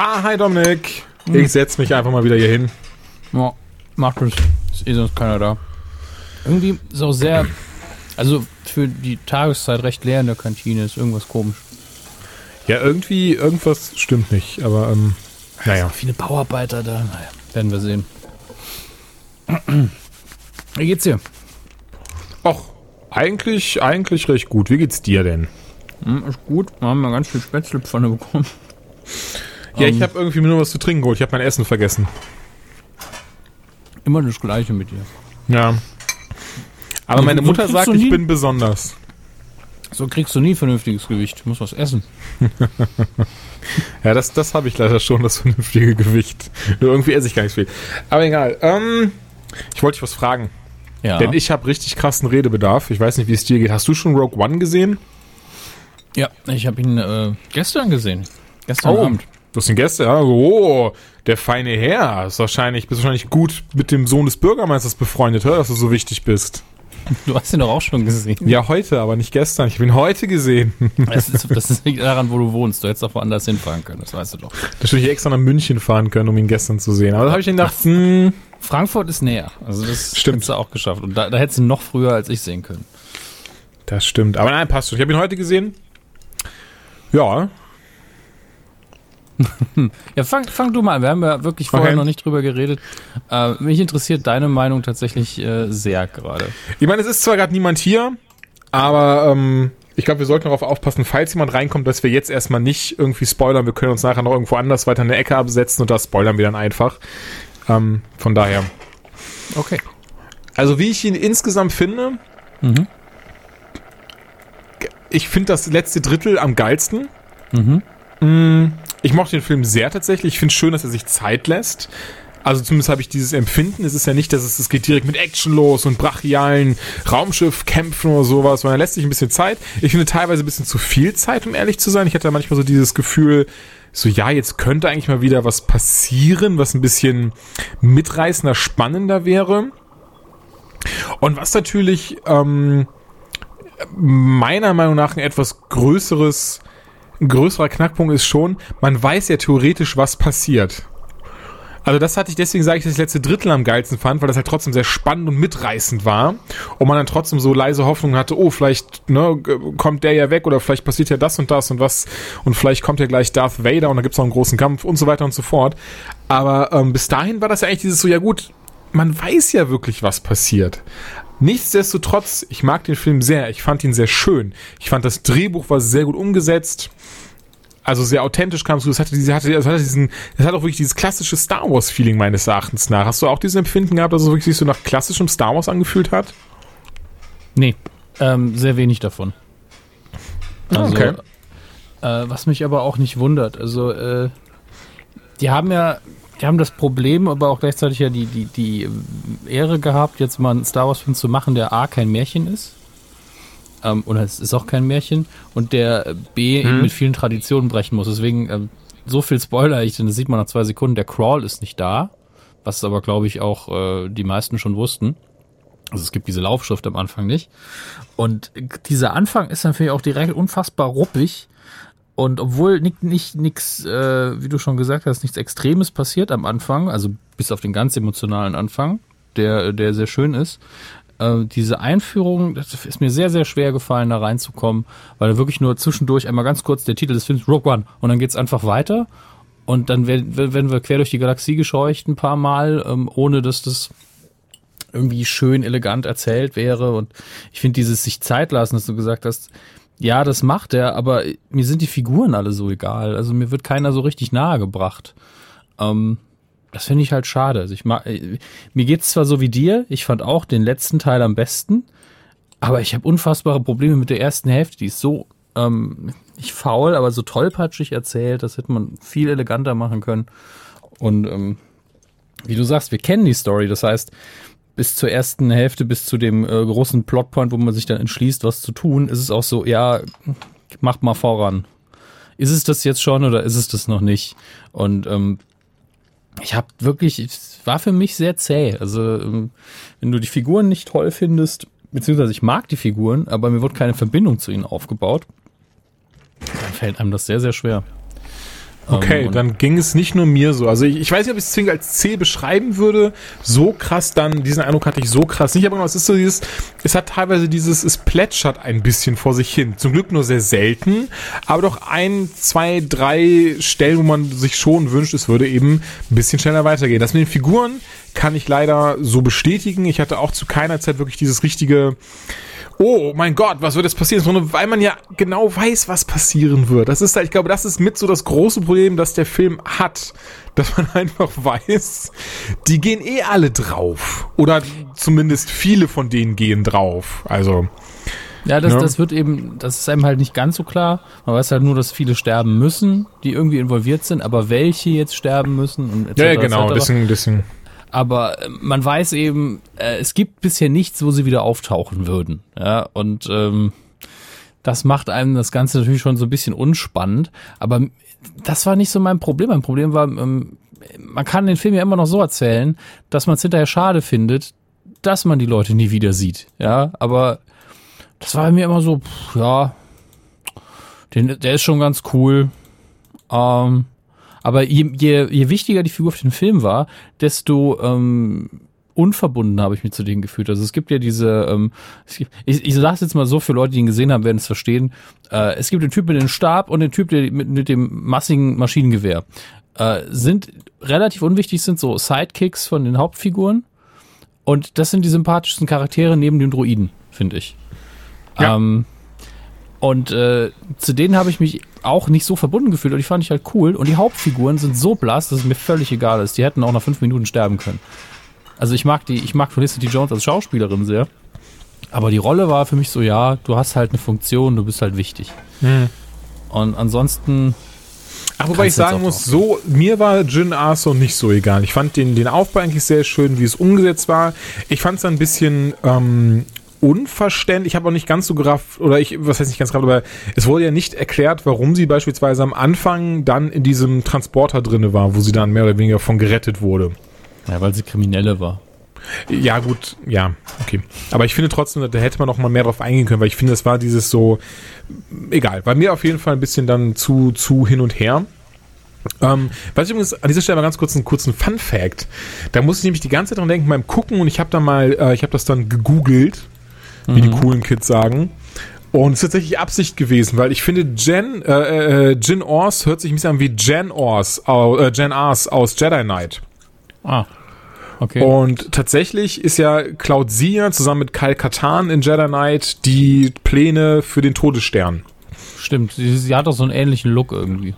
Ah, hi Dominik. Ich setz mich einfach mal wieder hier hin. Ja, macht es. Ist eh sonst keiner da. Irgendwie ist auch sehr, also für die Tageszeit recht leer in der Kantine. Ist irgendwas komisch. Ja, irgendwie, irgendwas stimmt nicht, aber ähm, naja. Viele Bauarbeiter da. Naja, werden wir sehen. Wie geht's dir? Och, eigentlich, eigentlich recht gut. Wie geht's dir denn? Hm, ist gut. Wir haben ja ganz viel Spätzlepfanne bekommen. Ja, ich Ähm. habe irgendwie nur was zu trinken geholt. Ich habe mein Essen vergessen. Immer das Gleiche mit dir. Ja. Aber So- meine so Mutter kriegst sagt, du ich nie- bin besonders. So kriegst du nie vernünftiges Gewicht. Du musst was essen. Ja, das, das habe ich leider schon, das vernünftige Gewicht. Nur irgendwie esse ich gar nicht viel. Aber egal. Ähm, ich wollte dich was fragen. Ja. Denn ich habe richtig krassen Redebedarf. Ich weiß nicht, wie es dir geht. Hast du schon Rogue One gesehen? ja, ich habe ihn äh, gestern gesehen. Gestern Oh. Abend. Du hast ihn gestern, ja, oh, der feine Herr. Ist wahrscheinlich, bist wahrscheinlich gut mit dem Sohn des Bürgermeisters befreundet, hör, dass du so wichtig bist. Du hast ihn doch auch schon gesehen. Ja, heute, aber nicht gestern. Ich habe ihn heute gesehen. Das ist, das ist nicht daran, wo du wohnst. Du hättest auch woanders hinfahren können. Das weißt du doch. Da hätte ich extra nach München fahren können, um ihn gestern zu sehen. Aber da habe ich ihn gedacht, hm, Frankfurt ist näher. Also das Stimmt. hättest du auch geschafft. Und da, da hättest du noch früher als ich sehen können. das stimmt. Aber nein, passt schon. Ich habe ihn heute gesehen. Ja, Ja, fang, fang du mal an. Wir haben ja wirklich vorher Okay. noch nicht drüber geredet. Äh, mich interessiert deine Meinung tatsächlich äh, sehr gerade. Ich meine, es ist zwar gerade niemand hier, aber ähm, ich glaube, wir sollten darauf aufpassen, falls jemand reinkommt, dass wir jetzt erstmal nicht irgendwie spoilern. Wir können uns nachher noch irgendwo anders weiter in der Ecke absetzen und da spoilern wir dann einfach. Ähm, von daher. Okay. Also wie ich ihn insgesamt finde, Mhm. ich finde das letzte Drittel am geilsten. Mhm. Ich mochte den Film sehr tatsächlich. Ich finde schön, dass er sich Zeit lässt. Also zumindest habe ich dieses Empfinden. Es ist ja nicht, dass es, es geht direkt mit Action los und brachialen Raumschiffkämpfen oder sowas, sondern er lässt sich ein bisschen Zeit. Ich finde teilweise ein bisschen zu viel Zeit, um ehrlich zu sein. Ich hatte manchmal so dieses Gefühl, so ja, jetzt könnte eigentlich mal wieder was passieren, was ein bisschen mitreißender, spannender wäre. Und was natürlich ähm, meiner Meinung nach ein etwas größeres ein größerer Knackpunkt ist schon, man weiß ja theoretisch, was passiert. Also das hatte ich, deswegen sage ich, dass ich das letzte Drittel am geilsten fand, weil das halt trotzdem sehr spannend und mitreißend war. Und man dann trotzdem so leise Hoffnung hatte, oh, vielleicht ne, kommt der ja weg oder vielleicht passiert ja das und das und was und vielleicht kommt ja gleich Darth Vader und da gibt's noch einen großen Kampf und so weiter und so fort. Aber ähm, bis dahin war das ja eigentlich dieses so, ja gut, man weiß ja wirklich, was passiert. Nichtsdestotrotz, ich mag den Film sehr. Ich fand ihn sehr schön. Ich fand das Drehbuch war sehr gut umgesetzt. Also sehr authentisch kam es zu. Es hatte, diese, hatte, es hatte diesen, es hat auch wirklich dieses klassische Star Wars Feeling meines Erachtens nach. Hast du auch dieses Empfinden gehabt, dass es wirklich sich so nach klassischem Star Wars angefühlt hat? Nee, ähm, sehr wenig davon. Also, Okay. äh, was mich aber auch nicht wundert. Also, äh, die haben ja, die haben das Problem, aber auch gleichzeitig ja die, die, die Ehre gehabt, jetzt mal einen Star Wars-Film zu machen, der A, kein Märchen ist. Ähm, oder es ist auch kein Märchen. Und der B, eben mit vielen Traditionen brechen muss. Deswegen, ähm, so viel Spoiler ich, denn das sieht man nach zwei Sekunden, der Crawl ist nicht da. Was aber, glaube ich, auch äh, die meisten schon wussten. Also es gibt diese Laufschrift am Anfang nicht. Und dieser Anfang ist natürlich auch direkt unfassbar ruppig. Und obwohl nicht, nicht nix, äh, wie du schon gesagt hast, nichts Extremes passiert am Anfang, also bis auf den ganz emotionalen Anfang, der, der sehr schön ist, äh, diese Einführung, das ist mir sehr, sehr schwer gefallen, da reinzukommen, weil wirklich nur zwischendurch einmal ganz kurz der Titel des Films Rogue One und dann geht's einfach weiter. Und dann werden, werden wir quer durch die Galaxie gescheucht ein paar Mal, ähm, ohne dass das irgendwie schön elegant erzählt wäre. Und ich finde dieses sich Zeit lassen, dass du gesagt hast, ja, das macht er, aber mir sind die Figuren alle so egal. Also mir wird keiner so richtig nahe gebracht. Ähm, das finde ich halt schade. Also ich mag, äh, mir geht's zwar so wie dir, ich fand auch den letzten Teil am besten, aber ich habe unfassbare Probleme mit der ersten Hälfte. Die ist so ähm, nicht faul, aber so tollpatschig erzählt. Das hätte man viel eleganter machen können. Und ähm, wie du sagst, wir kennen die Story. Das heißt, bis zur ersten Hälfte, bis zu dem äh, großen Plotpoint, wo man sich dann entschließt, was zu tun, ist es auch so, ja, macht mal voran. Ist es das jetzt schon oder ist es das noch nicht? Und ähm, ich habe wirklich, es war für mich sehr zäh. Also ähm, wenn du die Figuren nicht toll findest, beziehungsweise ich mag die Figuren, aber mir wird keine Verbindung zu ihnen aufgebaut, dann fällt einem das sehr, sehr schwer. Okay, Ähm, dann ging es nicht nur mir so. Also ich, ich weiß nicht, ob ich es zwingend als C beschreiben würde. So krass dann, diesen Eindruck hatte ich so krass nicht. Aber genau, es ist so dieses, es hat teilweise dieses, es plätschert ein bisschen vor sich hin. Zum Glück nur sehr selten, aber doch ein, zwei, drei Stellen, wo man sich schon wünscht, es würde eben ein bisschen schneller weitergehen. Das mit den Figuren kann ich leider so bestätigen. Ich hatte auch zu keiner Zeit wirklich dieses richtige, oh mein Gott, was wird jetzt passieren? Sondern weil man ja genau weiß, was passieren wird. Das ist ich glaube, das ist mit so das große Problem, das der Film hat. Dass man einfach weiß, die gehen eh alle drauf. Oder zumindest viele von denen gehen drauf. Also, Ja, das, Ja. das wird eben, das ist einem halt nicht ganz so klar. Man weiß halt nur, dass viele sterben müssen, die irgendwie involviert sind, aber welche jetzt sterben müssen und etc. ja, ja genau, deswegen, deswegen. Aber äh, man weiß eben, äh, es gibt bisher nichts, wo sie wieder auftauchen würden. Ja, und ähm, das macht einem das Ganze natürlich schon so ein bisschen unspannend. Aber das war nicht so mein Problem. Mein Problem war, ähm, man kann den Film ja immer noch so erzählen, dass man es hinterher schade findet, dass man die Leute nie wieder sieht. Ja, aber das war bei mir immer so, pff, ja, den, der ist schon ganz cool. Ähm, aber je, je, je wichtiger die Figur für den Film war, desto ähm, unverbunden habe ich mich zu denen gefühlt. Also es gibt ja diese, ähm, es gibt, ich, ich sage jetzt mal so, für Leute, die ihn gesehen haben, werden es verstehen. Äh, es gibt den Typ mit dem Stab und den Typ der, mit, mit dem massigen Maschinengewehr. Äh, sind relativ unwichtig, sind so Sidekicks von den Hauptfiguren. Und das sind die sympathischsten Charaktere neben dem Druiden, finde ich. Ja. Ähm, und äh, zu denen habe ich mich auch nicht so verbunden gefühlt und die fand ich halt cool. Und die Hauptfiguren sind so blass, dass es mir völlig egal ist. Die hätten auch nach fünf Minuten sterben können. Also ich mag die, ich mag Felicity Jones als Schauspielerin sehr. Aber die Rolle war für mich so, ja, du hast halt eine Funktion, du bist halt wichtig. Und ansonsten, Ach, wobei ich sagen muss, so, mir war Jin Arso nicht so egal. Ich fand den, den Aufbau eigentlich sehr schön, wie es umgesetzt war. Ich fand es ein bisschen ähm, unverständlich. Ich habe auch nicht ganz so gerafft, oder ich, was heißt nicht ganz gerafft, aber es wurde ja nicht erklärt, warum sie beispielsweise am Anfang dann in diesem Transporter drinne war, wo sie dann mehr oder weniger von gerettet wurde. ja, weil sie Kriminelle war. Ja, gut, ja, okay. Aber ich finde trotzdem, da hätte man noch mal mehr drauf eingehen können, weil ich finde, das war dieses so, egal, bei mir auf jeden Fall ein bisschen dann zu, zu hin und her. Ähm, was ich übrigens an dieser Stelle mal ganz kurz einen kurzen Fun Fact. Da muss ich nämlich die ganze Zeit dran denken beim Gucken und ich habe da mal, äh, ich habe das dann gegoogelt, wie die coolen Kids sagen. Und es ist tatsächlich Absicht gewesen, weil ich finde, Jen, äh, äh, Jin Ors hört sich ein bisschen an wie Jen Ors, äh, Jen Ars aus Jedi Knight. Ah, okay. Und tatsächlich ist ja Cloud Sia zusammen mit Kyle Katan in Jedi Knight die Pläne für den Todesstern. Stimmt, sie, sie hat auch so einen ähnlichen Look irgendwie.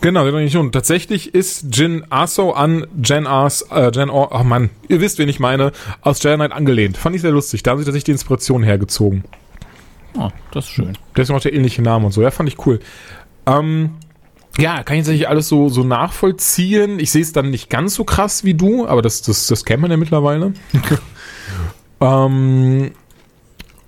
Genau, genau nicht. Und tatsächlich ist Jin Aso an Jen Ars, äh, Jen Or, oh Mann, ihr wisst, wen ich meine, aus Jedi Knight angelehnt. Fand ich sehr lustig. Da haben sie tatsächlich die Inspiration hergezogen. Ah, das ist schön. Deswegen auch der ähnliche Name und so. Ja, fand ich cool. Ähm, ja, kann ich tatsächlich alles so, so nachvollziehen. Ich sehe es dann nicht ganz so krass wie du, aber das, das, das kennt man ja mittlerweile. ähm,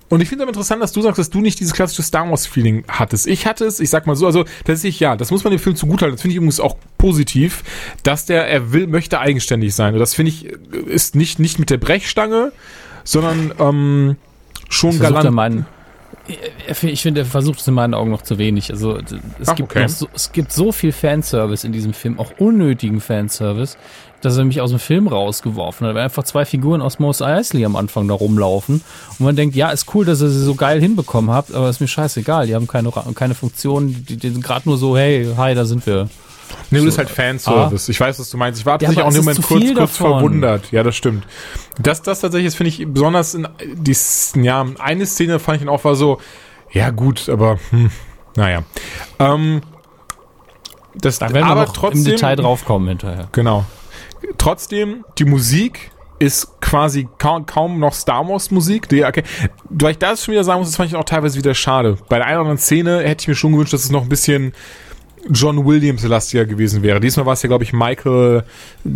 und ich finde aber interessant, dass du sagst, dass du nicht dieses klassische Star Wars-Feeling hattest. Ich hatte es, ich sag mal so, also tatsächlich ja, das muss man dem Film zugutehalten. Das finde ich übrigens auch positiv, dass der, er will, möchte eigenständig sein. Und das finde ich, ist nicht, nicht mit der Brechstange, sondern ähm, schon er galant. er- ich finde, er versucht es in meinen Augen noch zu wenig. Also es, Ach, gibt okay. so, es gibt so viel Fanservice in diesem Film, auch unnötigen Fanservice, dass er mich aus dem Film rausgeworfen hat. Weil einfach zwei Figuren aus Mos Eisley am Anfang da rumlaufen und man denkt, ja, ist cool, dass ihr sie so geil hinbekommen habt, aber ist mir scheißegal. Die haben keine, keine Funktion, die, die sind gerade nur so, hey, hi, da sind wir. Nee, das So, ist halt Fanservice. Ich weiß, was du meinst. Ich war Ja, tatsächlich aber auch Moment zu kurz, kurz verwundert. Ja, das stimmt. Das, das tatsächlich, das finde ich besonders in die, ja, eine Szene fand ich dann auch war so, ja gut, aber hm, naja. Ähm, das, Da werden wir aber noch trotzdem, im Detail draufkommen hinterher. Genau. Trotzdem, die Musik ist quasi kaum, kaum noch Star Wars Musik. Die, okay, weil ich das schon wieder sagen muss, das fand ich auch teilweise wieder schade. Bei der einen oder anderen Szene hätte ich mir schon gewünscht, dass es noch ein bisschen John Williams lastiger gewesen wäre. Diesmal war es ja, glaube ich, Michael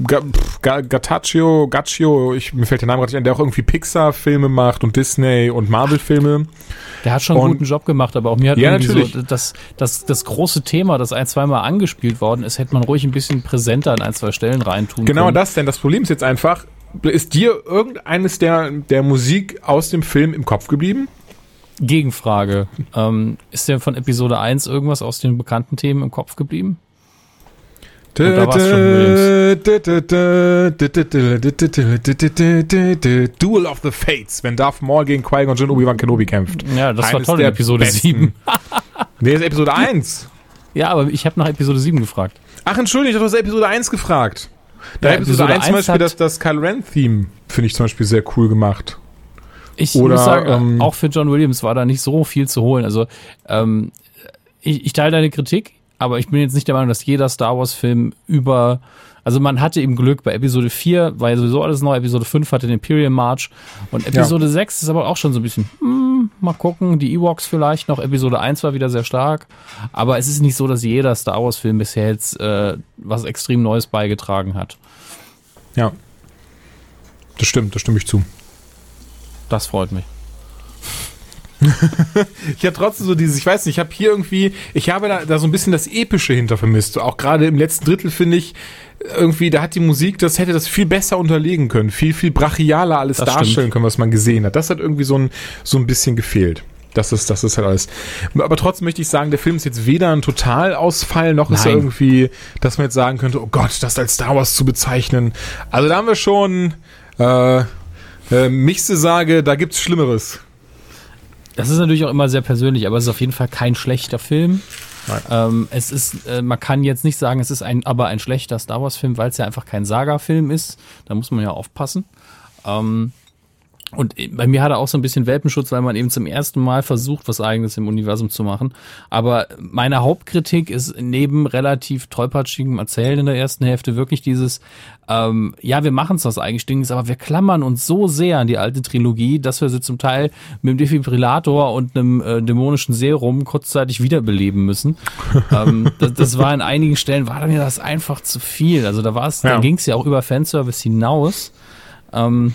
Ga- Gattaccio, Gaccio, ich, mir fällt der Name gerade nicht ein, der auch irgendwie Pixar-Filme macht und Disney und Marvel-Filme. Der hat schon einen Und- guten Job gemacht, aber auch mir hat Ja, irgendwie natürlich. so das, das, das große Thema, das ein, zweimal angespielt worden ist, hätte man ruhig ein bisschen präsenter an ein, zwei Stellen reintun Genau können. das denn. Das Problem ist jetzt einfach, ist dir irgendeines der, der Musik aus dem Film im Kopf geblieben? Gegenfrage. Ähm, ist dir von Episode 1 irgendwas aus den bekannten Themen im Kopf geblieben? Da. Duel of the Fates, wenn Darth Maul gegen Qui-Gon Jinn Obi-Wan Kenobi kämpft. Ja, das war Eines toll in Episode besten. 7. Nee, das ist Episode 1. Ja, aber ich habe nach Episode 7 gefragt. Ach, entschuldige, du hast Episode 1 gefragt. Da Ja, Episode, Episode 1 zum 1 Beispiel das, das Kylo Ren-Theme finde ich zum Beispiel sehr cool gemacht. Ich Oder, muss sagen, ähm, auch für John Williams war da nicht so viel zu holen. Also ähm, ich, ich teile deine Kritik, aber ich bin jetzt nicht der Meinung, dass jeder Star Wars-Film über also man hatte eben Glück, bei Episode 4 war ja sowieso alles neu, Episode 5 hatte den Imperial March und Episode 6 ist aber auch schon so ein bisschen, hm, mal gucken, die Ewoks vielleicht noch, Episode 1 war wieder sehr stark, aber es ist nicht so, dass jeder Star Wars-Film bisher jetzt äh, was extrem Neues beigetragen hat. Ja. Das stimmt, das stimme ich zu. Das freut mich. Ich habe trotzdem so dieses, ich weiß nicht, ich habe hier irgendwie, ich habe da, da so ein bisschen das Epische hinter vermisst. Auch gerade im letzten Drittel finde ich, irgendwie, da hat die Musik, das hätte das viel besser unterlegen können, viel, viel brachialer alles Das darstellen stimmt. können, was man gesehen hat. Das hat irgendwie so ein, so ein bisschen gefehlt. Das ist, das ist halt alles. Aber trotzdem möchte ich sagen, der Film ist jetzt weder ein Totalausfall, noch ist er Nein. irgendwie, dass man jetzt sagen könnte, oh Gott, das als Star Wars zu bezeichnen. Also da haben wir schon, äh, äh, Michse sage, da gibt's Schlimmeres. Das ist natürlich auch immer sehr persönlich, aber es ist auf jeden Fall kein schlechter Film. Ähm, es ist, äh, man kann jetzt nicht sagen, es ist ein, aber ein schlechter Star Wars Film, weil es ja einfach kein Saga-Film ist. Da muss man ja aufpassen. Ähm, und bei mir hat er auch so ein bisschen Welpenschutz, weil man eben zum ersten Mal versucht, was Eigenes im Universum zu machen. Aber meine Hauptkritik ist neben relativ tollpatschigem Erzählen in der ersten Hälfte wirklich dieses, ähm, ja, wir machen es was Eigenständiges, aber wir klammern uns so sehr an die alte Trilogie, dass wir sie zum Teil mit dem Defibrillator und einem äh, dämonischen Serum kurzzeitig wiederbeleben müssen. ähm, das, das war an einigen Stellen, war mir das einfach zu viel. Also da war es, Ja. da ging es ja auch über Fanservice hinaus. Ähm,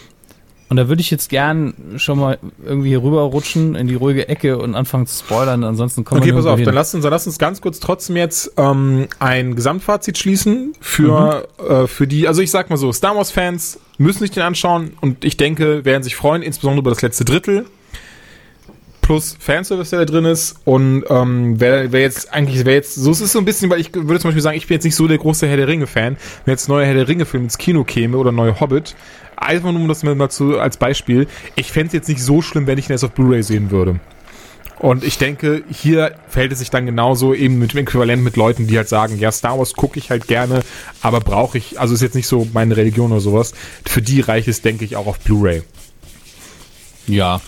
und da würde ich jetzt gern schon mal irgendwie hier rüberrutschen in die ruhige Ecke und anfangen zu spoilern. Ansonsten kommen Okay, wir pass nirgendwo auf, hin. dann lass uns, dann lass uns ganz kurz trotzdem jetzt ähm, ein Gesamtfazit schließen für, äh, für die, also ich sag mal so, Star Wars-Fans müssen sich den anschauen und ich denke, werden sich freuen, insbesondere über das letzte Drittel. Plus Fanservice, der da drin ist. Und ähm, wer, wer jetzt eigentlich, wer jetzt, so es ist so ein bisschen, weil ich würde zum Beispiel sagen, ich bin jetzt nicht so der große Herr der Ringe-Fan. Wenn jetzt neuer Herr der Ringe-Film ins Kino käme oder neue Hobbit, einfach nur um das mal zu, als Beispiel, ich fände es jetzt nicht so schlimm, wenn ich ihn erst auf Blu-ray sehen würde. Und ich denke, hier verhält es sich dann genauso eben mit dem Äquivalent mit Leuten, die halt sagen, ja, Star Wars gucke ich halt gerne, aber brauche ich, also ist jetzt nicht so meine Religion oder sowas. Für die reicht es, denke ich, auch auf Blu-ray. Ja,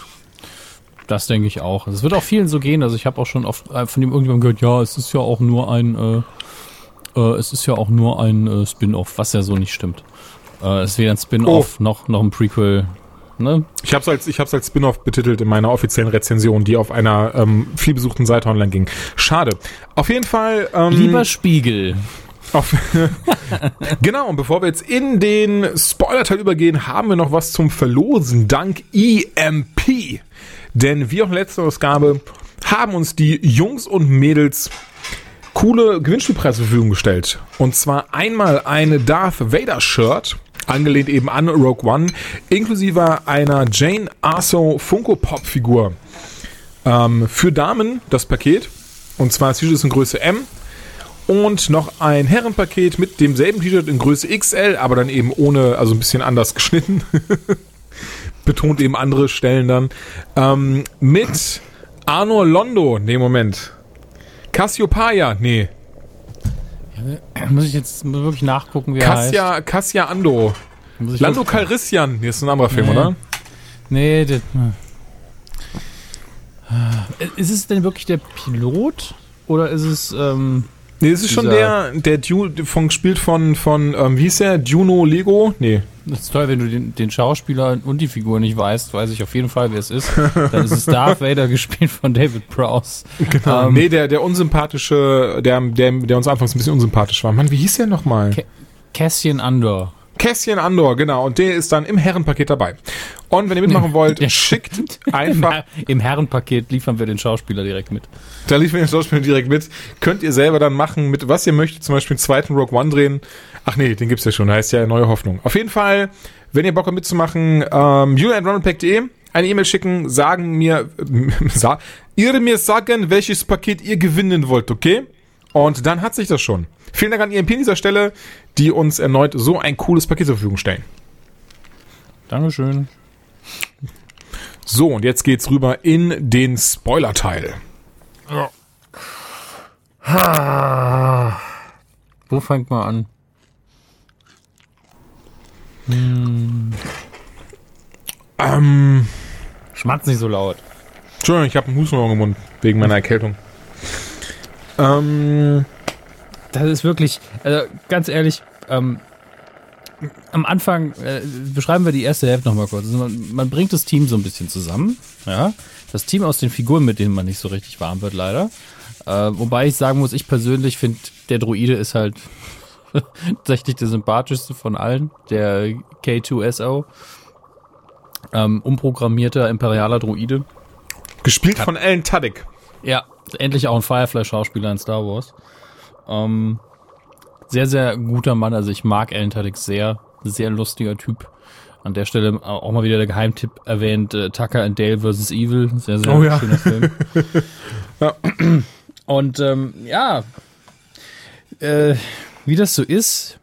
das denke ich auch. Es wird auch vielen so gehen. Also ich habe auch schon oft äh, von dem irgendjemandem gehört, ja, es ist ja auch nur ein, äh, äh, es ist ja auch nur ein äh, Spin-off, was ja so nicht stimmt. Äh, es ist weder ein Spin-off noch noch ein Prequel. Ne? Ich habe es als, ich hab's als Spin-off betitelt in meiner offiziellen Rezension, die auf einer ähm, vielbesuchten Seite online ging. Schade. Auf jeden Fall. Ähm, Lieber Spiegel. Auf genau, und bevor wir jetzt in den Spoiler-Teil übergehen, haben wir noch was zum Verlosen dank EMP. Denn wie auch in der letzten Ausgabe haben uns die Jungs und Mädels coole Gewinnspielpreise zur Verfügung gestellt. Und zwar einmal ein Darth Vader Shirt, angelehnt eben an Rogue One, inklusive einer Jane Arso Funko Pop Figur. Ähm, für Damen das Paket. Und zwar das T-Shirt ist in Größe M. Und noch ein Herrenpaket mit demselben T-Shirt in Größe XL, aber dann eben ohne, also ein bisschen anders geschnitten. Betont eben andere Stellen dann. Ähm, mit Arno Londo, nee, Moment. Cassiopeia, nee. Muss ich jetzt wirklich nachgucken, wie er heißt? Cassia, Cassia Ando. Lando Calrissian, nee, ist ein anderer Film, Nee. oder? Nee, das, äh, ist es denn wirklich der Pilot? Oder ist es, ähm, Nee, das ist schon der, der Du, von, gespielt von, von, ähm, wie hieß der? Juno Lego? Nee. Das ist toll, wenn du den, den Schauspieler und die Figur nicht weißt, weiß ich auf jeden Fall, wer es ist. Dann ist es Darth Vader gespielt von David Prowse. Genau. Ähm, nee, der, der unsympathische, der, der, der uns anfangs ein bisschen unsympathisch war. Mann, wie hieß der nochmal? Ca- Cassian Andor. Cassian Andor, genau. Und der ist dann im Herrenpaket dabei. Und wenn ihr mitmachen wollt, Ja. schickt einfach, Im Herrenpaket liefern wir den Schauspieler direkt mit. da liefern wir den Schauspieler direkt mit, könnt ihr selber dann machen, mit was ihr möchtet, zum Beispiel einen zweiten Rogue One drehen. Ach nee, den gibt's ja schon, heißt ja Neue Hoffnung. Auf jeden Fall, wenn ihr Bock habt mitzumachen, ähm, julian.ronaldpack.de, eine E-Mail schicken, sagen mir, sa ihr mir sagen, welches Paket ihr gewinnen wollt, okay? Und dann hat sich das schon. Vielen Dank an EMP an dieser Stelle, die uns erneut so ein cooles Paket zur Verfügung stellen. Dankeschön. So, und jetzt geht's rüber in den Spoiler-Teil. Wo fängt man an? Ähm, Schmatz nicht so laut. Entschuldigung, ich habe einen Hustenraum im Mund wegen meiner Erkältung. Ähm, Das ist wirklich, also ganz ehrlich, ähm, am Anfang äh, beschreiben wir die erste Hälfte nochmal kurz. Also man, man bringt das Team so ein bisschen zusammen. Ja, das Team aus den Figuren, mit denen man nicht so richtig warm wird, leider. Äh, wobei ich sagen muss, ich persönlich finde, der Druide ist halt tatsächlich der sympathischste von allen, der K2SO. Ähm, umprogrammierter imperialer Druide. gespielt von Alan Tudyk. Ja, endlich auch ein Firefly-Schauspieler in Star Wars. Ähm, sehr, sehr guter Mann. Also ich mag Alan Tudyk sehr. Sehr lustiger Typ. An der Stelle auch mal wieder der Geheimtipp erwähnt, äh, Tucker and Dale vs. Evil. Sehr, sehr Oh ja. schöner Film. Ja. Und ähm, ja, äh, wie das so ist,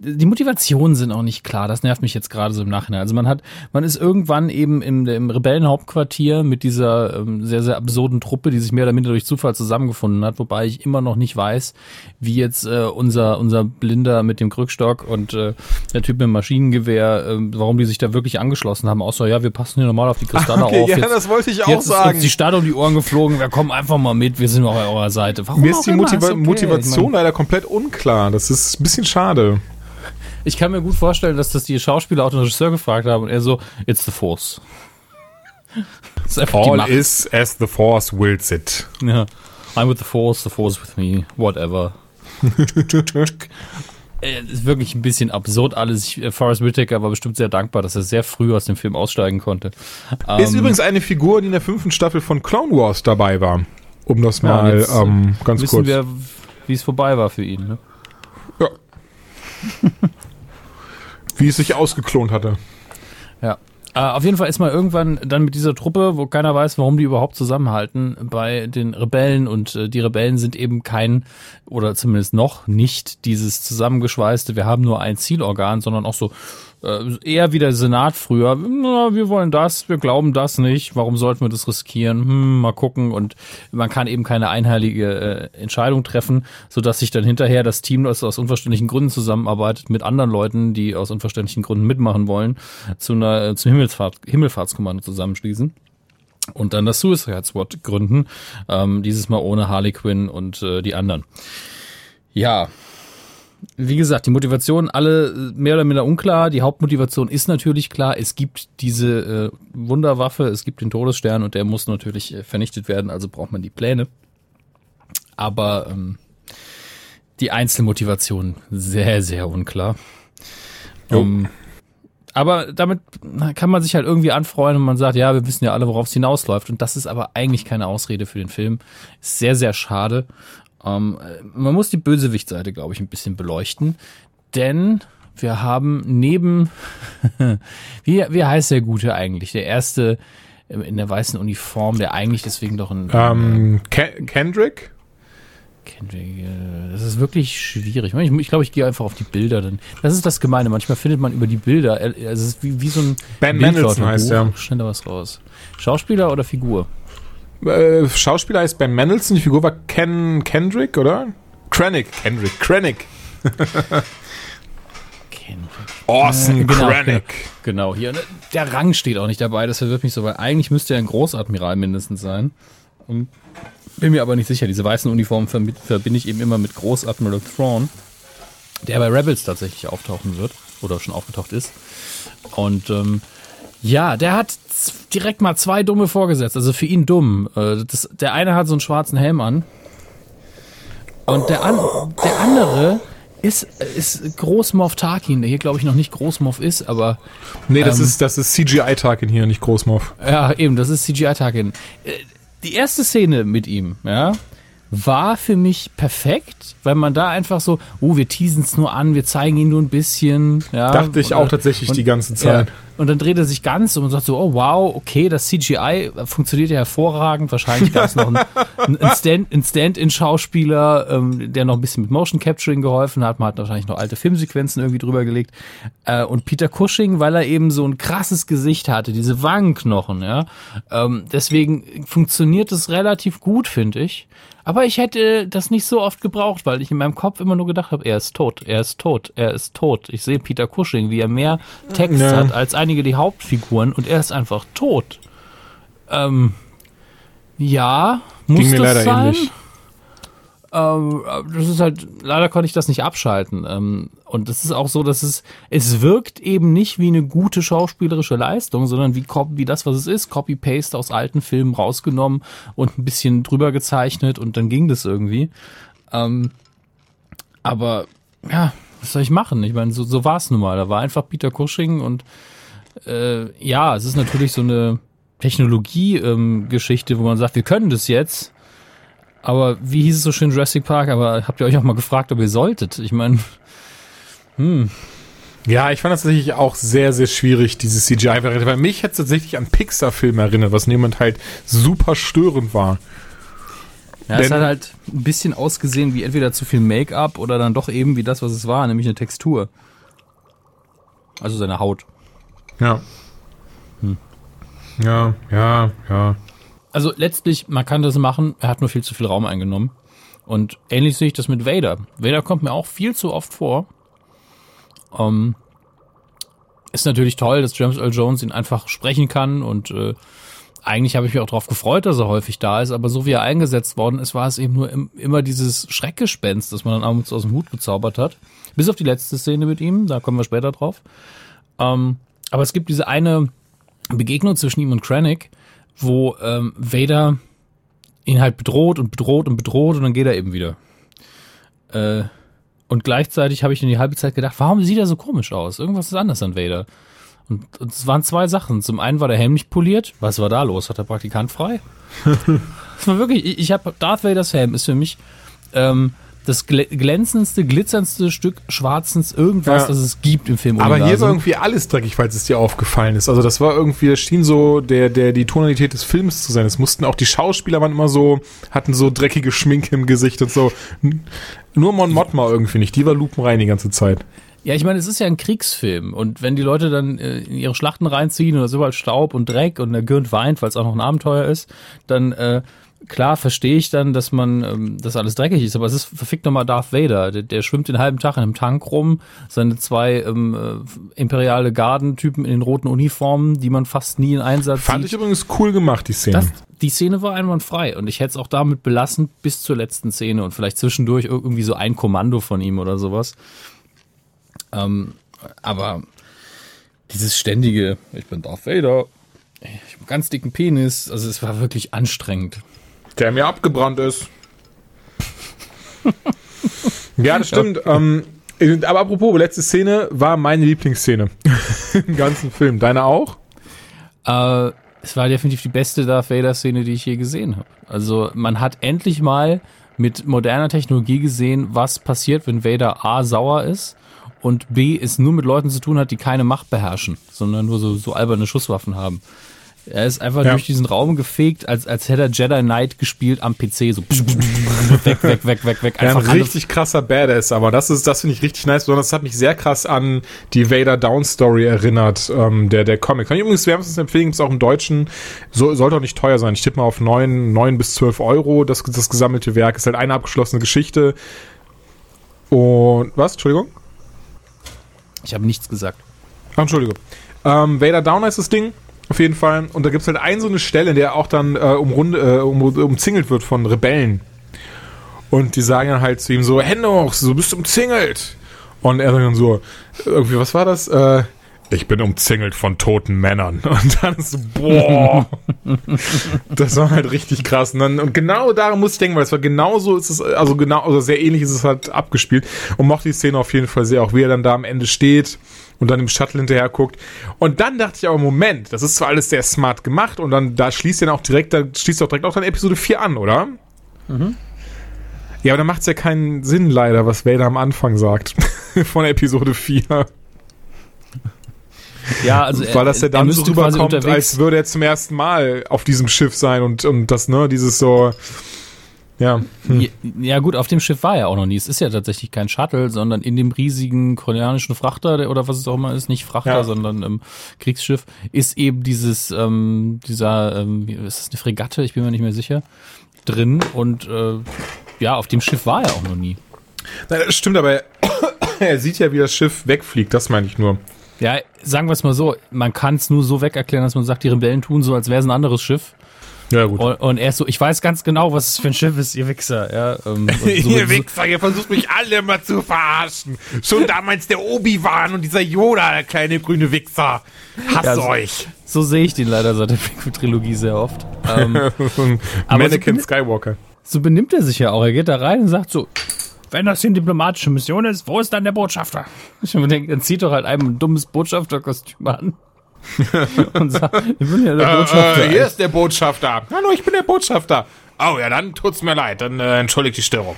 die Motivationen sind auch nicht klar. Das nervt mich jetzt gerade so im Nachhinein. Also man hat, man ist irgendwann eben im, im Rebellenhauptquartier mit dieser ähm, sehr, sehr absurden Truppe, die sich mehr oder minder durch Zufall zusammengefunden hat, wobei ich immer noch nicht weiß, wie jetzt äh, unser, unser Blinder mit dem Krückstock und äh, der Typ mit dem Maschinengewehr, äh, warum die sich da wirklich angeschlossen haben, außer ja, wir passen hier normal auf die Kristalle Okay, auf. ja, Jetzt- das wollte ich auch Jetzt ist uns sagen. die Stadt um die Ohren geflogen. Wir kommen einfach mal mit. Wir sind auf eurer Seite. Warum Mir ist die Motiva ist okay. Motivation Ich, leider komplett unklar. Das ist ein bisschen schade. Ich kann mir gut vorstellen, dass das die Schauspieler auch den Regisseur gefragt haben und er so, it's the force. Ist All is as the force wills it. Ja. I'm with the force, the force with me, whatever. Äh, ist wirklich ein bisschen absurd alles. Ich, äh, Forrest Whitaker war bestimmt sehr dankbar, dass er sehr früh aus dem Film aussteigen konnte. Ist Ähm, übrigens eine Figur, die in der fünften Staffel von Clone Wars dabei war. Um das Ja, mal jetzt, ähm, ganz wissen kurz. wir, wie es vorbei war für ihn. Ne? ja. Wie es sich ausgeklont hatte. Ja. Äh, auf jeden Fall ist man irgendwann dann mit dieser Truppe, wo keiner weiß, warum die überhaupt zusammenhalten, bei den Rebellen und äh, die Rebellen sind eben kein oder zumindest noch nicht dieses zusammengeschweißte, wir haben nur ein Zielorgan, sondern auch so eher wie der Senat früher, na, wir wollen das, wir glauben das nicht, warum sollten wir das riskieren? Hm, mal gucken und man kann eben keine einheilige äh, Entscheidung treffen, so dass sich dann hinterher das Team, das aus unverständlichen Gründen zusammenarbeitet, mit anderen Leuten, die aus unverständlichen Gründen mitmachen wollen, zu einer äh, zum Himmelfahrt, Himmelfahrtskommando zusammenschließen und dann das Suicide Squad gründen, ähm, dieses Mal ohne Harley Quinn und äh, die anderen. Ja, wie gesagt, die Motivation alle äh, mehr oder minder unklar. Die Hauptmotivation ist natürlich klar. Es gibt diese äh, Wunderwaffe, es gibt den Todesstern und der muss natürlich äh, vernichtet werden, also braucht man die Pläne. Aber ähm, die Einzelmotivation sehr, sehr unklar. Jo. Ähm, aber damit kann man sich halt irgendwie anfreuen und man sagt, ja, wir wissen ja alle, worauf es hinausläuft. Und das ist aber eigentlich keine Ausrede für den Film. Ist sehr, sehr schade. Ähm, man muss die Bösewichtseite, glaube ich, ein bisschen beleuchten. Denn wir haben neben, wie, wie heißt der Gute eigentlich? Der erste ähm, in der weißen Uniform, der eigentlich deswegen doch ein Ähm, Ke Kendrick? Kendrick, äh, das ist wirklich schwierig. Ich, ich glaube, ich gehe einfach auf die Bilder. Dann. Das ist das Gemeine. Manchmal findet man über die Bilder, äh, also es ist wie, wie so ein Ben. Mendelsohn heißt er. Schneller was raus. Schauspieler oder Figur? Äh, Schauspieler heißt Ben Mendelsohn, die Figur war Ken Kendrick, oder? Krennic, Kendrick, Krennic. Orson Äh, genau, Krennic. Genau, hier. ne, Der Rang steht auch nicht dabei, das verwirrt mich so, weil eigentlich müsste er ein Großadmiral mindestens sein. Und bin mir aber nicht sicher. Diese weißen Uniformen verbi- verbinde ich eben immer mit Großadmiral Thrawn, der bei Rebels tatsächlich auftauchen wird oder schon aufgetaucht ist. Und ähm, ja, der hat direkt mal zwei dumme vorgesetzt. Also für ihn dumm. Äh, Das, der eine hat so einen schwarzen Helm an. Und der, an, der andere ist, ist Großmoff Tarkin, der hier glaube ich noch nicht Großmoff ist, aber Nee, das Ähm. ist, das ist CGI-Tag in hier, nicht Großmoff. ja, eben, das ist CGI Tarkin. Äh, Die erste Szene mit ihm, ja, war für mich perfekt, weil man da einfach so, oh, wir teasen es nur an, wir zeigen ihn nur ein bisschen. Ja, Dachte ich oder, auch tatsächlich und, die ganze Zeit. Ja, und dann dreht er sich ganz um und sagt so, oh wow, okay, das CGI funktioniert ja hervorragend. Wahrscheinlich gab es noch einen, einen Stand- Stand-in-Schauspieler, ähm, der noch ein bisschen mit Motion Capturing geholfen hat. Man hat wahrscheinlich noch alte Filmsequenzen irgendwie drüber gelegt. Äh, und Peter Cushing, weil er eben so ein krasses Gesicht hatte, diese Wangenknochen, ja. Ähm, deswegen funktioniert es relativ gut, finde ich. Aber ich hätte das nicht so oft gebraucht, weil ich in meinem Kopf immer nur gedacht habe, er ist tot, er ist tot, er ist tot. Ich sehe Peter Cushing, wie er mehr Text Ja. hat als einige die Hauptfiguren und er ist einfach tot. Ähm, ja, muss Ging mir das leider sein? ähnlich. Ähm, das ist halt, leider konnte ich das nicht abschalten. Ähm, und das ist auch so, dass es, es wirkt eben nicht wie eine gute schauspielerische Leistung, sondern wie, wie das, was es ist. Copy-Paste aus alten Filmen rausgenommen und ein bisschen drüber gezeichnet und dann ging das irgendwie. Ähm, aber, ja, was soll ich machen? Ich meine, so, so war es nun mal. Da war einfach Peter Cushing und äh, ja, es ist natürlich so eine Technologie-Geschichte, wo man sagt, wir können das jetzt. Aber wie hieß es so schön Jurassic Park? Aber habt ihr euch auch mal gefragt, ob ihr solltet? Ich meine, Ja, ich fand das tatsächlich auch sehr, sehr schwierig, dieses CGI-Variante. Weil mich hat es tatsächlich an Pixar-Filme erinnert, was jemand halt super störend war. ja, es Denn- hat halt ein bisschen ausgesehen wie entweder zu viel Make-up oder dann doch eben wie das, was es war, nämlich eine Textur. Also seine Haut. Ja. Ja, ja, ja. Also letztlich, man kann das machen, er hat nur viel zu viel Raum eingenommen. Und ähnlich sehe ich das mit Vader. Vader kommt mir auch viel zu oft vor. Ähm, ist natürlich toll, dass James Earl Jones ihn einfach sprechen kann und äh, eigentlich habe ich mich auch darauf gefreut, dass er häufig da ist, aber so wie er eingesetzt worden ist, war es eben nur im, immer dieses Schreckgespenst, das man dann abends aus dem Hut gezaubert hat. Bis auf die letzte Szene mit ihm, da kommen wir später drauf. Ähm, aber es gibt diese eine Begegnung zwischen ihm und Krennic, wo ähm, Vader ihn halt bedroht und bedroht und bedroht und dann geht er eben wieder. Äh, und gleichzeitig habe ich in die halbe Zeit gedacht, warum sieht er so komisch aus? Irgendwas ist anders an Vader. Und, und es waren zwei Sachen. Zum einen war der Helm nicht poliert. Was war da los? Hat der Praktikant frei? das war wirklich, ich, ich habe Darth Vaders Helm ist für mich ähm, das glä- glänzendste, glitzerndste Stück Schwarzens irgendwas, Ja. das es gibt im Film. Aber hier war irgendwie alles dreckig, falls es dir aufgefallen ist. Also das war irgendwie, das schien so der, der, die Tonalität des Films zu sein. Es mussten auch die Schauspieler waren immer so, hatten so dreckige Schminke im Gesicht und so. Nur Mon Mothma irgendwie nicht. Die war lupenrein die ganze Zeit. Ja, ich meine, es ist ja ein Kriegsfilm und wenn die Leute dann äh, in ihre Schlachten reinziehen und da ist überall Staub und Dreck und der Gürnt weint, weil es auch noch ein Abenteuer ist, dann äh, klar verstehe ich dann, dass man ähm, das alles dreckig ist, aber es ist verfickt nochmal Darth Vader. Der, der schwimmt den halben Tag in einem Tank rum, seine zwei ähm, äh, imperiale Gardentypen in den roten Uniformen, die man fast nie in Einsatz Fand sieht. ich übrigens cool gemacht, die Szene. Das, die Szene war einwandfrei und ich hätte es auch damit belassen bis zur letzten Szene und vielleicht zwischendurch ir- irgendwie so ein Kommando von ihm oder sowas. Ähm, aber dieses ständige, ich bin Darth Vader, ich habe einen ganz dicken Penis, also es war wirklich anstrengend. Der mir abgebrannt ist. ja, das stimmt. Ähm, aber apropos, letzte Szene war meine Lieblingsszene im ganzen Film. Deine auch? Äh, es war definitiv die beste Darth Vader-Szene, die ich je gesehen habe. Also man hat endlich mal mit moderner Technologie gesehen, was passiert, wenn Vader A sauer ist und B es nur mit Leuten zu tun hat, die keine Macht beherrschen, sondern nur so, so alberne Schusswaffen haben. Er ist einfach Ja. durch diesen Raum gefegt, als, als hätte er Jedi Knight gespielt am PC, so weg, weg, weg, weg, weg. Ja, ein Einfach richtig krasser Badass, aber das ist, das finde ich richtig nice, besonders das hat mich sehr krass an die Vader Down Story erinnert, ähm, der, der Comic. Kann ich übrigens wärmstens empfehlen, gibt's auch im Deutschen, so, sollte auch nicht teuer sein. Ich tippe mal auf neun neun bis zwölf Euro, das, das gesammelte Werk ist halt eine abgeschlossene Geschichte. Und, was? Entschuldigung? Ich habe nichts gesagt. Ach, Entschuldigung. Ähm, Vader Down heißt das Ding. Auf jeden Fall. Und da gibt's halt ein so eine Stelle, in der er auch dann äh, umrund, äh, um, umzingelt wird von Rebellen. Und die sagen dann halt zu ihm so, Hände hoch, so bist du umzingelt. Und er sagt dann so, irgendwie, was war das? Äh, ich bin umzingelt von toten Männern. Und dann ist so, boah. das war halt richtig krass. Und, dann, und genau daran muss ich denken, weil es war genauso ist es, also genau, also sehr ähnlich ist es halt abgespielt. Und mochte die Szene auf jeden Fall sehr, auch wie er dann da am Ende steht und dann im Shuttle hinterher guckt. Und dann dachte ich aber, Moment, das ist zwar alles sehr smart gemacht und dann, da schließt ja auch direkt, da schließt auch direkt auch dann Episode 4 an, oder? Ja, aber da macht es ja keinen Sinn leider, was Vader am Anfang sagt von Episode 4. Ja, also Weil das ja dann so rüberkommt, als würde er zum ersten Mal auf diesem Schiff sein und, und das, ne, dieses so, ja. Ja, ja gut, auf dem Schiff war er auch noch nie. Es ist ja tatsächlich kein Shuttle, sondern in dem riesigen koreanischen Frachter der- oder was es auch immer ist, nicht Frachter, Ja. sondern ähm, Kriegsschiff, ist eben dieses, ähm, dieser, ähm, ist das eine Fregatte? Ich bin mir nicht mehr sicher, drin und äh, ja, auf dem Schiff war er auch noch nie. Na, das stimmt, aber er, er sieht ja, wie das Schiff wegfliegt, das meine ich nur. Ja, sagen wir es mal so, man kann es nur so weg erklären, dass man sagt, die Rebellen tun so, als wäre es ein anderes Schiff. Ja, gut. Und, und er ist so, ich weiß ganz genau, was es für ein Schiff ist, ihr Wichser. Ja, ähm, so, ihr Wichser, ihr versucht mich alle immer zu verarschen. Schon damals der Obi-Wan und dieser Yoda, der kleine grüne Wichser. Hasse Ja, so- euch. so sehe ich den leider seit der Prequel-Trilogie sehr oft. Ähm, Mannequin so- Skywalker. so benimmt er sich ja auch. Er geht da rein und sagt so, wenn das hier eine diplomatische Mission ist, wo ist dann der Botschafter? Ich mir denke, dann zieht doch halt einem ein dummes Botschafterkostüm an. und sagt, ich bin ja der Botschafter. Äh, hier ist der Botschafter. Hallo, ich bin der Botschafter. Oh ja, dann tut's mir leid. Dann äh, entschuldigt die Störung.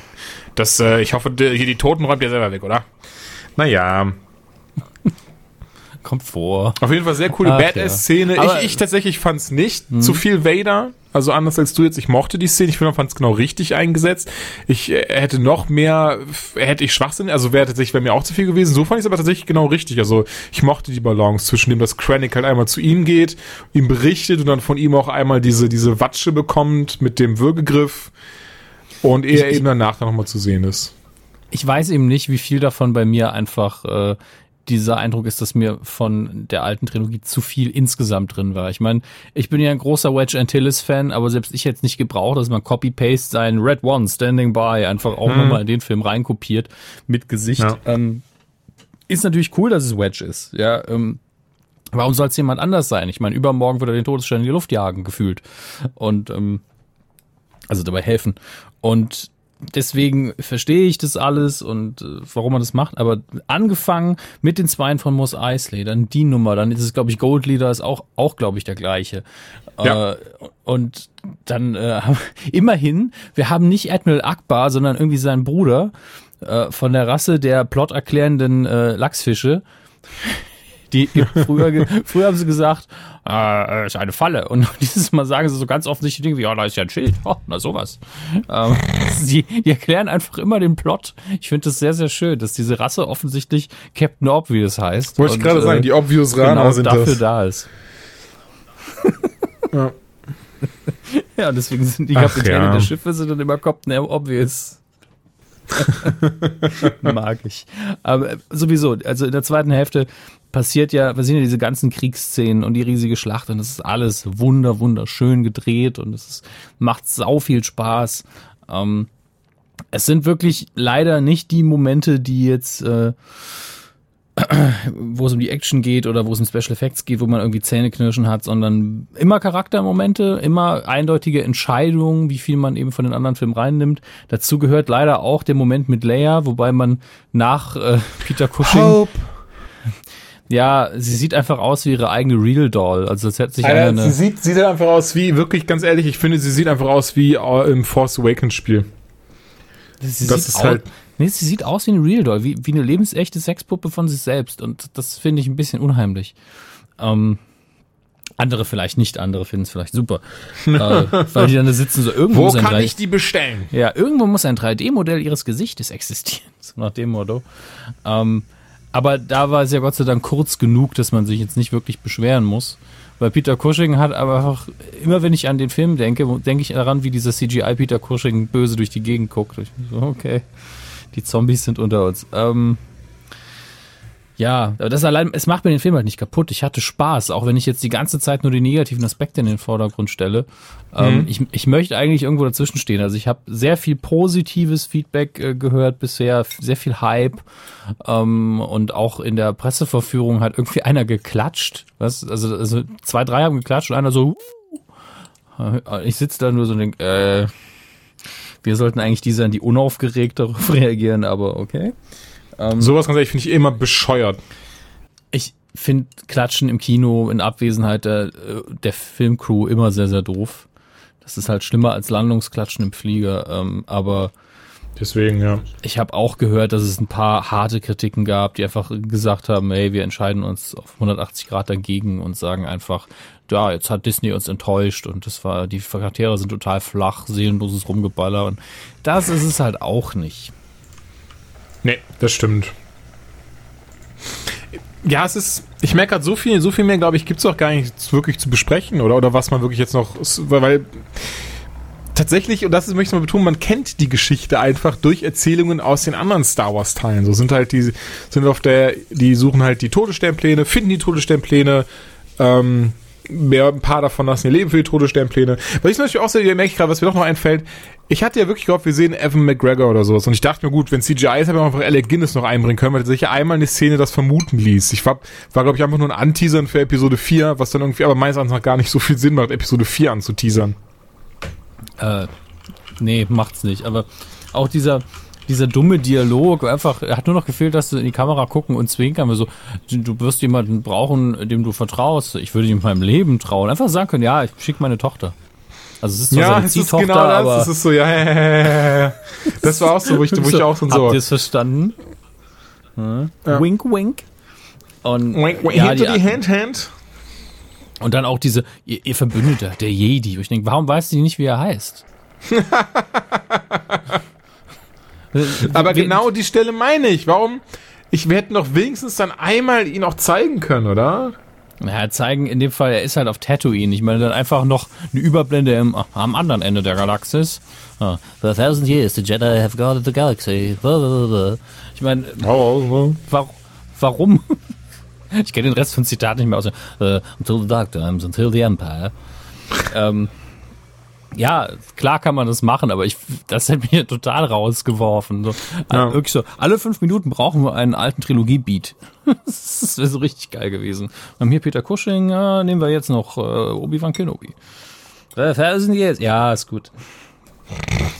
Das, äh, ich hoffe, die, hier die Toten räumt ihr selber weg, oder? Naja, Kommt vor. auf jeden Fall sehr coole Badass-Szene. ja. Ich, ich tatsächlich fand's nicht zu viel Vader. Also anders als du jetzt. Ich mochte die Szene. Ich finde, fand's genau richtig eingesetzt. Ich äh, hätte noch mehr, hätte ich Schwachsinn, also wäre tatsächlich bei mir auch zu viel gewesen. So fand ich es aber tatsächlich genau richtig. Also ich mochte die Balance zwischen dem, dass Krennic halt einmal zu ihm geht, ihm berichtet und dann von ihm auch einmal diese, diese Watsche bekommt mit dem Würgegriff und er ich- eben danach dann nochmal zu sehen ist. Ich weiß eben nicht, wie viel davon bei mir einfach äh, dieser Eindruck ist, dass mir von der alten Trilogie zu viel insgesamt drin war. Ich meine, ich bin ja ein großer Wedge Antilles-Fan, aber selbst ich jetzt nicht gebraucht, dass man Copy-Paste sein Red One Standing By einfach auch nochmal in den Film reinkopiert mit Gesicht. Ja. Ähm, ist natürlich cool, dass es Wedge ist. Ja, ähm, warum soll es jemand anders sein? Ich meine, übermorgen wird er den Todesstern in die Luft jagen, gefühlt. Und ähm, also dabei helfen. Und deswegen verstehe ich das alles und äh, warum man das macht. Aber angefangen mit den Zweien von Moss Eisley, dann die Nummer, dann ist es, glaube ich, Gold Leader ist auch, auch glaube ich, der gleiche. Ja. Äh, und dann äh, immerhin, wir haben nicht Admiral Akbar, sondern irgendwie seinen Bruder äh, von der Rasse der ploterklärenden äh, Lachsfische. Die früher, früher haben sie gesagt, äh, ist eine Falle. Und dieses Mal sagen sie so ganz offensichtliche Dinge wie, ja, da ist ja ein Schild. Oh, na sowas. Ähm, die, die erklären einfach immer den Plot. Ich finde das sehr, sehr schön, dass diese Rasse offensichtlich Captain Obvious heißt. Wollte ich gerade äh, sagen, die Obvious Rana genau sind dafür das. da ist. Ja. Ja, deswegen sind die Kapitäne ja. der Schiffe sind dann immer Captain Obvious. Mag ich. Aber äh, sowieso, also in der zweiten Hälfte passiert ja, passieren ja diese ganzen Kriegsszenen und die riesige Schlacht und das ist alles wunder, wunderschön gedreht und es macht sau viel Spaß. Ähm, es sind wirklich leider nicht die Momente, die jetzt, äh, wo es um die Action geht oder wo es um Special Effects geht, wo man irgendwie Zähneknirschen hat, sondern immer Charaktermomente, immer eindeutige Entscheidungen, wie viel man eben von den anderen Filmen reinnimmt. Dazu gehört leider auch der Moment mit Leia, wobei man nach äh, Peter Cushing, ja, sie sieht einfach aus wie ihre eigene Real Doll. Also es hätte sich Alter, eine, sie sieht, sieht halt einfach aus wie, wirklich ganz ehrlich, ich finde, sie sieht einfach aus wie äh, im Force Awakens Spiel. sie das sieht ist halt- Nee, sie sieht aus wie eine Real Doll, wie, wie eine lebensechte Sexpuppe von sich selbst. Und das finde ich ein bisschen unheimlich. Ähm, andere vielleicht nicht, andere finden es vielleicht super. äh, weil die dann da sitzen so irgendwo Wo kann 3 ich die bestellen? Ja, irgendwo muss ein 3D-Modell ihres Gesichtes existieren. So nach dem Motto. Ähm, aber da war es ja Gott sei Dank kurz genug, dass man sich jetzt nicht wirklich beschweren muss. Weil Peter Cushing hat aber einfach, immer wenn ich an den Film denke, denke ich daran, wie dieser CGI Peter Cushing böse durch die Gegend guckt. Ich so, okay, die Zombies sind unter uns. Ähm, ja, aber das allein, es macht mir den Film halt nicht kaputt. Ich hatte Spaß, auch wenn ich jetzt die ganze Zeit nur die negativen Aspekte in den Vordergrund stelle. Ähm, ich, ich möchte eigentlich irgendwo dazwischen stehen. Also ich habe sehr viel positives Feedback äh, gehört bisher, sehr viel Hype ähm, und auch in der Presseverführung hat irgendwie einer geklatscht. Was? Also, also zwei, drei haben geklatscht und einer so. Ich sitze da nur so und denk, äh, wir sollten eigentlich die sein, die unaufgeregt darauf reagieren, aber okay. Sowas ganz ehrlich finde ich immer bescheuert. Ich finde Klatschen im Kino in Abwesenheit der, äh, der Filmcrew immer sehr, sehr doof. Das ist halt schlimmer als Landungsklatschen im Flieger. Ähm, aber Deswegen, ja. Ich habe auch gehört, dass es ein paar harte Kritiken gab, die einfach gesagt haben, hey, wir entscheiden uns auf 180 Grad dagegen und sagen einfach, ja, jetzt hat Disney uns enttäuscht und das war, die Charaktere sind total flach, seelenloses Rumgeballer und das ist es halt auch nicht. Nee, das stimmt. Ja, es ist, ich merke gerade so viel, so viel mehr, glaube ich, gibt es auch gar nicht wirklich zu besprechen oder, oder was man wirklich jetzt noch, weil, tatsächlich, und das ist, möchte ich mal betonen, man kennt die Geschichte einfach durch Erzählungen aus den anderen Star Wars Teilen. So sind halt die, sind auf der, die suchen halt die Todessternpläne, finden die Todessternpläne, ähm, mehr, ein paar davon lassen ihr Leben für die Todessternpläne. Was ich natürlich auch sehe, merke gerade, was mir doch noch einfällt, ich hatte ja wirklich gehofft, wir sehen Evan McGregor oder sowas. Und ich dachte mir, gut, wenn CGI ist, haben wir einfach Alec Guinness noch einbringen können, weil tatsächlich einmal eine Szene das vermuten ließ. Ich war, war glaube ich, einfach nur ein Anteasern für Episode 4, was dann irgendwie aber meines Erachtens noch gar nicht so viel Sinn macht, Episode 4 anzuteasern. Äh, nee, macht's nicht. Aber auch dieser, dieser dumme Dialog, einfach, er hat nur noch gefehlt, dass du in die Kamera gucken und zwinkern. Wir so, du wirst jemanden brauchen, dem du vertraust. Ich würde ihm meinem Leben trauen. Einfach sagen können, ja, ich schicke meine Tochter. Also es ist ja, es ist genau das. Aber es ist so, ja, ja, ja, ja. Das war auch so, wo ich, wo ich auch so. Habt ihr es verstanden? Hm? Ja. Wink, wink. Und wink, wink, ja, hinter die, die Hand, Hand. Und dann auch diese, ihr, ihr Verbündeter, der Jedi. Wo ich denke, warum weißt du nicht, wie er heißt? Aber genau die Stelle meine ich. Warum? Ich werde noch wenigstens dann einmal ihn auch zeigen können, oder? Ja, zeigen in dem Fall, er ist halt auf Tatooine. Ich meine, dann einfach noch eine Überblende im, am anderen Ende der Galaxis. Uh, for a thousand years, the Jedi have guarded the galaxy. Ich meine, oh, oh, warum? Ich kenne den Rest von Zitat nicht mehr aus. Uh, until the Dark Times, until the Empire. ähm, ja, klar kann man das machen, aber ich, das hat mir total rausgeworfen. So, ja. Wirklich so, alle fünf Minuten brauchen wir einen alten Trilogie-Beat. das wäre so richtig geil gewesen. Wir haben hier Peter Cushing, äh, nehmen wir jetzt noch äh, Obi-Wan Kenobi. Wer sind die jetzt? Ja, ist gut.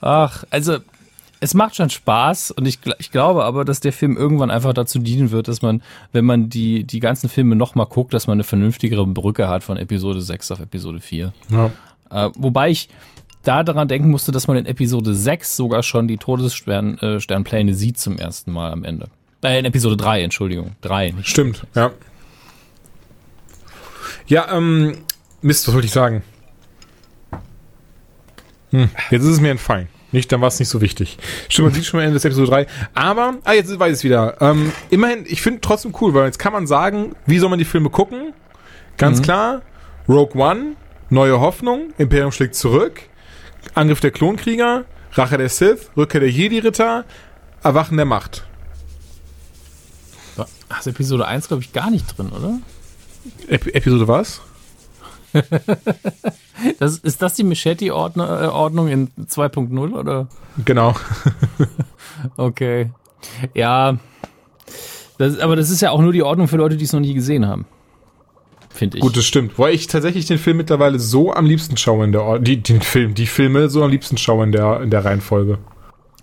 Ach, also es macht schon Spaß und ich, ich glaube aber, dass der Film irgendwann einfach dazu dienen wird, dass man, wenn man die, die ganzen Filme nochmal guckt, dass man eine vernünftigere Brücke hat von Episode 6 auf Episode 4. Ja. Äh, wobei ich da daran denken musste, dass man in Episode 6 sogar schon die Todessternpläne äh, sieht zum ersten Mal am Ende. Äh, in Episode 3, Entschuldigung. 3. Stimmt, ja. Ja, ähm, Mist, was wollte ich sagen? Hm, jetzt ist es mir entfallen. Nicht, dann war es nicht so wichtig. Stimmt, man sieht schon mal Ende des Episode 3. Aber, ah, jetzt weiß ich es wieder. Ähm, immerhin, ich finde trotzdem cool, weil jetzt kann man sagen, wie soll man die Filme gucken? Ganz mhm. klar, Rogue One, Neue Hoffnung, Imperium schlägt zurück, Angriff der Klonkrieger, Rache der Sith, Rückkehr der Jedi-Ritter, Erwachen der Macht. Ach, ist Episode 1, glaube ich, gar nicht drin, oder? Ep Episode was? das, ist das die Machete-Ordnung in 2.0 oder? Genau. okay. Ja. Das, aber das ist ja auch nur die Ordnung für Leute, die es noch nie gesehen haben. Finde ich. Gut, das stimmt. Weil ich tatsächlich den Film mittlerweile so am liebsten schaue in der Ordnung. Die, den Film, die Filme so am liebsten schaue in der, in der Reihenfolge.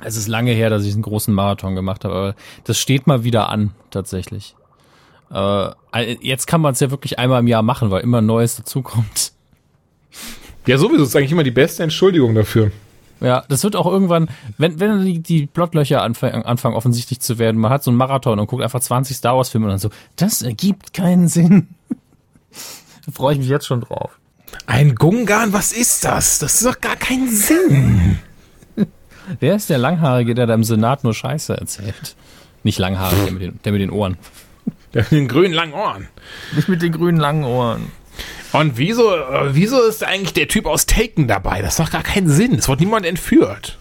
Es ist lange her, dass ich einen großen Marathon gemacht habe, aber das steht mal wieder an, tatsächlich. Äh, jetzt kann man es ja wirklich einmal im Jahr machen, weil immer Neues dazukommt. Ja, sowieso ist eigentlich immer die beste Entschuldigung dafür. Ja, das wird auch irgendwann, wenn, wenn die, die Plotlöcher anfangen, anfangen offensichtlich zu werden, man hat so einen Marathon und guckt einfach 20 Star Wars Filme und dann so, das ergibt keinen Sinn. da freue ich mich jetzt schon drauf. Ein Gungan, was ist das? Das ist doch gar keinen Sinn. Wer ist der Langhaarige, der da im Senat nur Scheiße erzählt? Nicht Langhaarige, der mit den, der mit den Ohren. Der mit den grünen langen Ohren. Nicht mit den grünen langen Ohren. Und wieso, äh, wieso ist eigentlich der Typ aus Taken dabei? Das macht gar keinen Sinn. Es wird niemand entführt.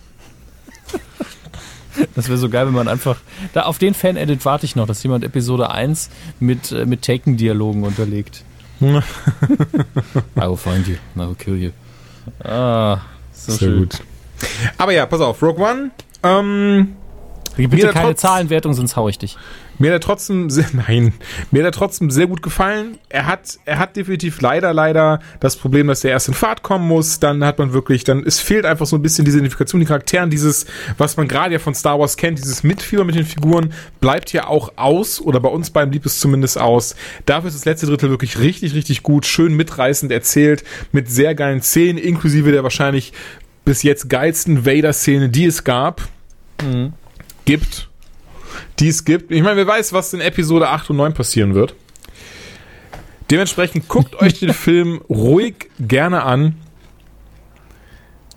Das wäre so geil, wenn man einfach. Da auf den Fan-Edit warte ich noch, dass jemand Episode 1 mit, äh, mit Taken-Dialogen unterlegt. I will find you, I will kill you. Ah, so Sehr schön. gut. Aber ja, pass auf, Rogue One. Ähm, Bitte Mir keine trotz- Zahlenwertung, sonst hau ich dich. Mir hat er trotzdem sehr, nein, mir hat er trotzdem sehr gut gefallen. Er hat, er hat definitiv leider, leider das Problem, dass er erst in Fahrt kommen muss. Dann hat man wirklich, dann, es fehlt einfach so ein bisschen diese Identifikation, die Charakteren, dieses, was man gerade ja von Star Wars kennt, dieses Mitfieber mit den Figuren, bleibt hier auch aus, oder bei uns beim blieb es zumindest aus. Dafür ist das letzte Drittel wirklich richtig, richtig gut, schön mitreißend erzählt, mit sehr geilen Szenen, inklusive der wahrscheinlich bis jetzt geilsten Vader-Szene, die es gab, gibt die es gibt. Ich meine, wer weiß, was in Episode 8 und 9 passieren wird. Dementsprechend guckt euch den Film ruhig gerne an.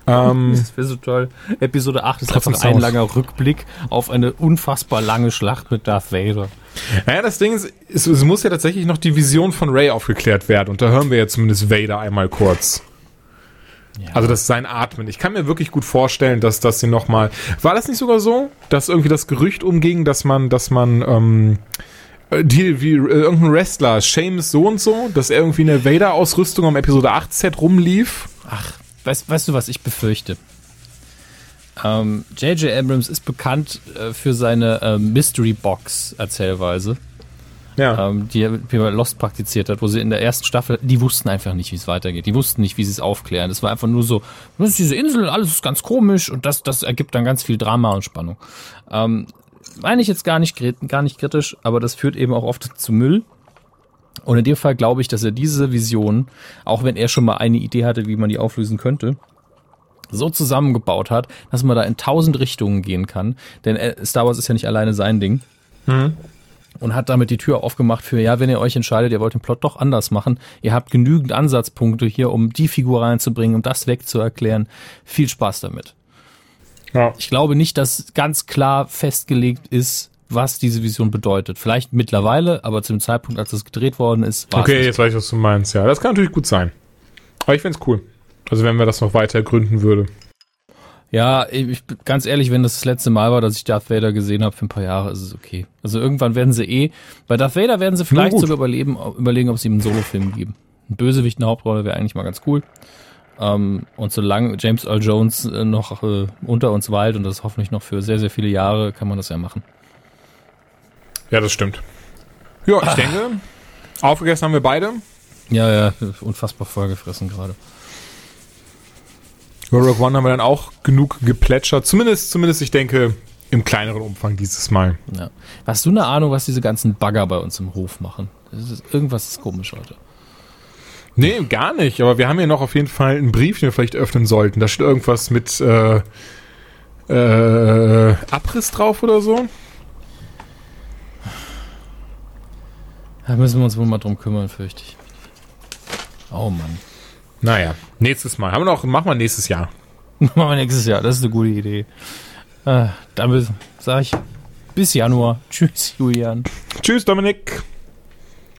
Ähm, Das wäre so toll. Episode 8 ist Trotzdem einfach ein langer Rückblick auf eine unfassbar lange Schlacht mit Darth Vader. naja, das Ding ist, es, es muss ja tatsächlich noch die Vision von Ray aufgeklärt werden. Und da hören wir ja zumindest Vader einmal kurz. Ja. Also das ist sein Atmen. Ich kann mir wirklich gut vorstellen, dass das hier nochmal. War das nicht sogar so, dass irgendwie das Gerücht umging, dass man, dass man, ähm, äh, die, wie äh, irgendein Wrestler, Seamus so und so, dass er irgendwie in der Vader-Ausrüstung am Episode 8 Set rumlief? Ach, weißt, weißt du, was ich befürchte? Ähm, J.J. Abrams ist bekannt äh, für seine äh, Mystery Box Erzählweise, Ja. ähm, die wie bei Lost praktiziert hat, wo sie in der ersten Staffel, die wussten einfach nicht, wie es weitergeht. Die wussten nicht, wie sie es aufklären. Es war einfach nur so, das ist diese Insel, alles ist ganz komisch und das, das ergibt dann ganz viel Drama und Spannung. Ähm, meine ich jetzt gar nicht, gar nicht kritisch, aber das führt eben auch oft zu Müll. Und in dem Fall glaube ich, dass er diese Vision, auch wenn er schon mal eine Idee hatte, wie man die auflösen könnte, so zusammengebaut hat, dass man da in tausend Richtungen gehen kann. Denn äh, Star Wars ist ja nicht alleine sein Ding. Und hat damit die Tür aufgemacht für, ja, wenn ihr euch entscheidet, ihr wollt den Plot doch anders machen, ihr habt genügend Ansatzpunkte hier, um die Figur reinzubringen, um das wegzuerklären. Viel Spaß damit. ja. Ich glaube nicht, dass ganz klar festgelegt ist, was diese Vision bedeutet. Vielleicht mittlerweile, aber zu dem Zeitpunkt, als es gedreht worden ist, war Okay, es jetzt weiß ich, was du meinst. Ja, das kann natürlich gut sein. Aber ich find's cool. Also wenn wir das noch weiter gründen würde. Ja, ich, ganz ehrlich, wenn das das letzte Mal war, dass ich Darth Vader gesehen habe für ein paar Jahre, ist es okay. Also irgendwann werden sie eh, bei Darth Vader werden sie vielleicht sogar überleben, überlegen, ob sie ihm einen Solofilm geben. Ein Bösewicht eine Hauptrolle wäre eigentlich mal ganz cool. Ähm, und solange James Earl Jones äh, noch äh, unter uns weilt und das hoffentlich noch für sehr, sehr viele Jahre, kann man das ja machen. Ja, das stimmt. Ja, ich denke, aufgegessen haben wir beide. Ja, ja, unfassbar vollgefressen gerade. Über Rogue One haben wir dann auch genug geplätschert. Zumindest, zumindest, ich denke, im kleineren Umfang dieses Mal. Ja. Hast du eine Ahnung, was diese ganzen Bagger bei uns im Hof machen? Ist, irgendwas ist komisch heute. Nee, gar nicht. Aber wir haben hier noch auf jeden Fall einen Brief, den wir vielleicht öffnen sollten. Da steht irgendwas mit äh, äh, Abriss drauf oder so. Da müssen wir uns wohl mal drum kümmern, fürchte ich. Oh Mann. Naja, nächstes Mal. Haben wir noch, machen wir nächstes Jahr. Machen wir nächstes Jahr, das ist eine gute Idee. Äh, damit sage ich bis Januar. Tschüss, Julian. Tschüss, Dominik.